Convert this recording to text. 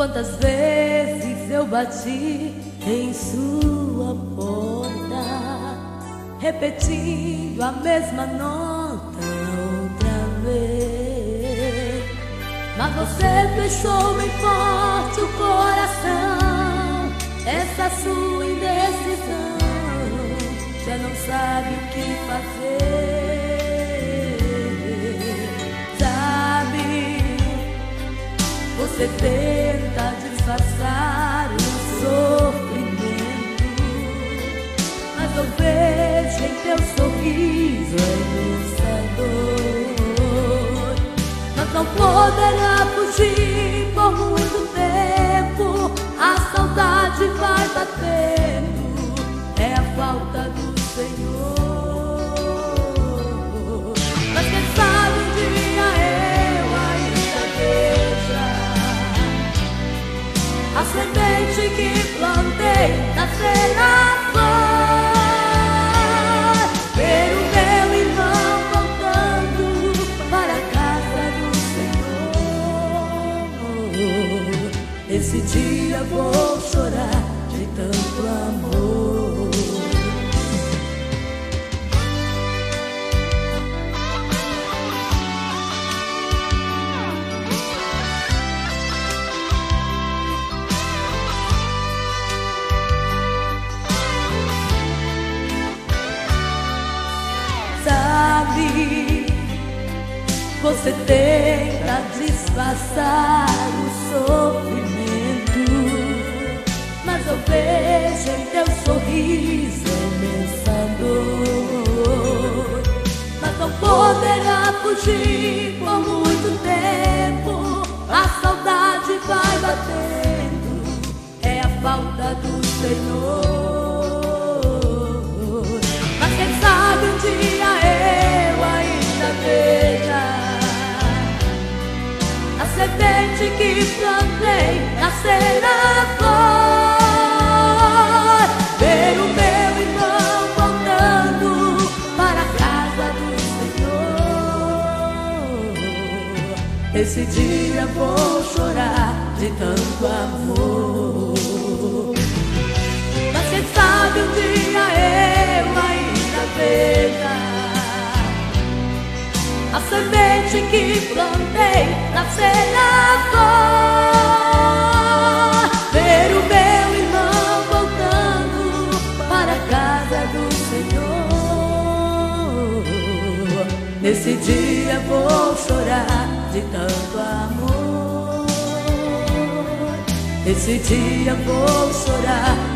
Quantas vezes eu bati em sua porta, repetindo a mesma nota outra vez. Mas você fechou bem forte o coração, essa sua indecisão já não sabe o que fazer. Você tenta Você tenta disfarçar o sofrimento, mas eu vejo em teu sorriso imensa dor. Mas não poderá fugir por plantei nascerá flor. Ver o meu irmão voltando para a casa do Senhor. Esse dia vou chorar de tanto amor. Mas quem sabe um dia eu ainda veja a semente que plantei nascerá Nesse dia vou chorar de tanto amor. Nesse dia vou chorar.